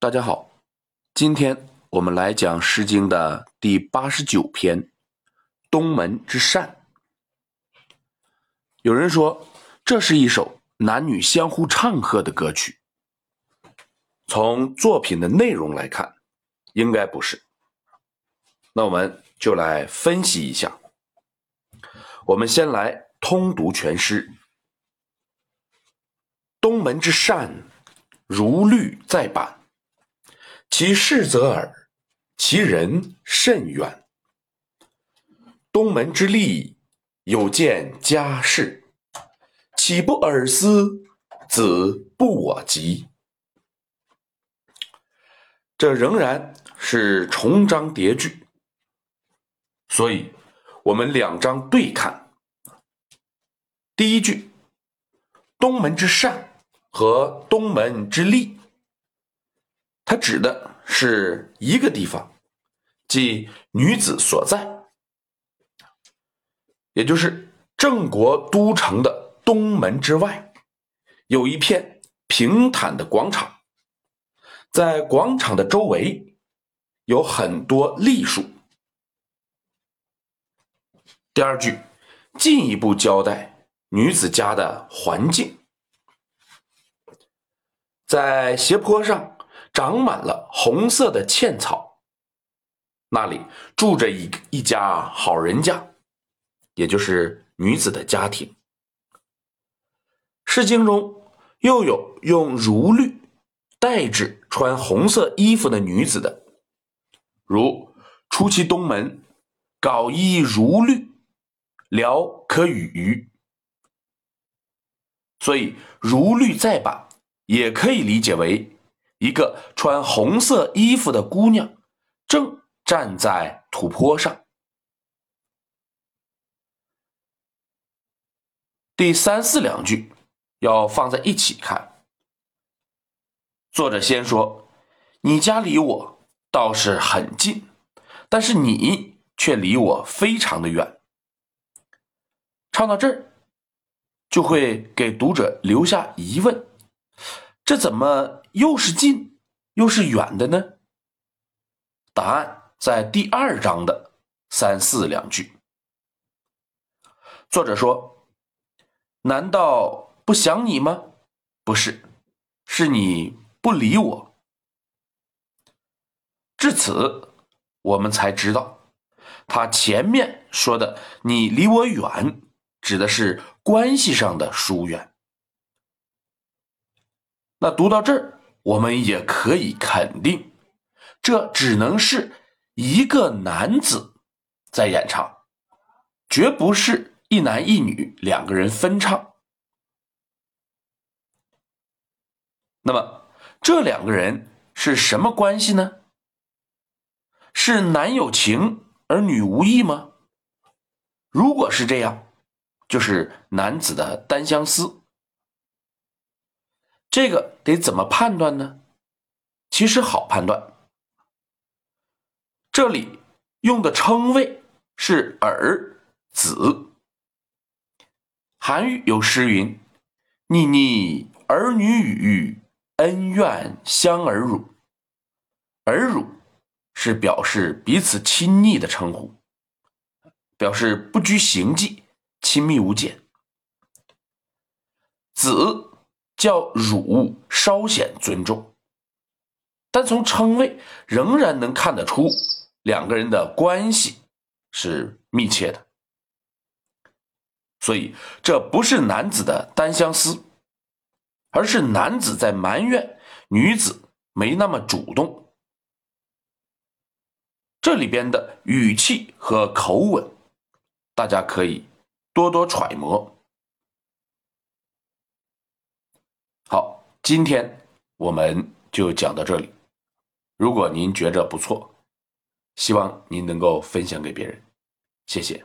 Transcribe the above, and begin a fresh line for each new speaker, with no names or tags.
大家好，今天我们来讲《诗经》的第八十九篇《东门之善》。有人说，这是一首男女相互唱和的歌曲。从作品的内容来看，应该不是。那我们就来分析一下。我们先来通读全诗：“东门之善，如律在版。其事则耳，其人甚远。东门之利，有见家事，岂不尔思？子不我及。”这仍然是重章叠句，所以。我们两章对看，第一句“东门之善”和“东门之利”，指的是一个地方，即女子所在，也就是郑国都城的东门之外，有一片平坦的广场，在广场的周围有很多栗树。第二句进一步交代女子家的环境，在斜坡上长满了红色的茜草，那里住着一一家好人家，也就是女子的家庭。诗经中又有用如绿代指穿红色衣服的女子的，如出其东门，缟衣如绿。聊可与鱼，所以如绿在版也可以理解为一个穿红色衣服的姑娘正站在土坡上。第三四两句要放在一起看。作者先说：“你家离我倒是很近，但是你却离我非常的远。”唱到这儿，就会给读者留下疑问：这怎么又是近又是远的呢？答案在第二章的三四两句。作者说：“难道不想你吗？不是，是你不理我。”至此，我们才知道，他前面说的“你离我远”。指的是关系上的疏远。那读到这儿，我们也可以肯定，这只能是一个男子在演唱，绝不是一男一女两个人分唱。那么，这两个人是什么关系呢？是男有情而女无意吗？如果是这样。就是男子的单相思，这个得怎么判断呢？其实好判断，这里用的称谓是儿子。韩愈有诗云：“腻腻儿女语，恩怨相耳辱。”耳辱是表示彼此亲昵的称呼，表示不拘形迹。亲密无间，子叫汝，稍显尊重，但从称谓仍然能看得出两个人的关系是密切的，所以这不是男子的单相思，而是男子在埋怨女子没那么主动。这里边的语气和口吻，大家可以。多多揣摩。好，今天我们就讲到这里。如果您觉着不错，希望您能够分享给别人，谢谢。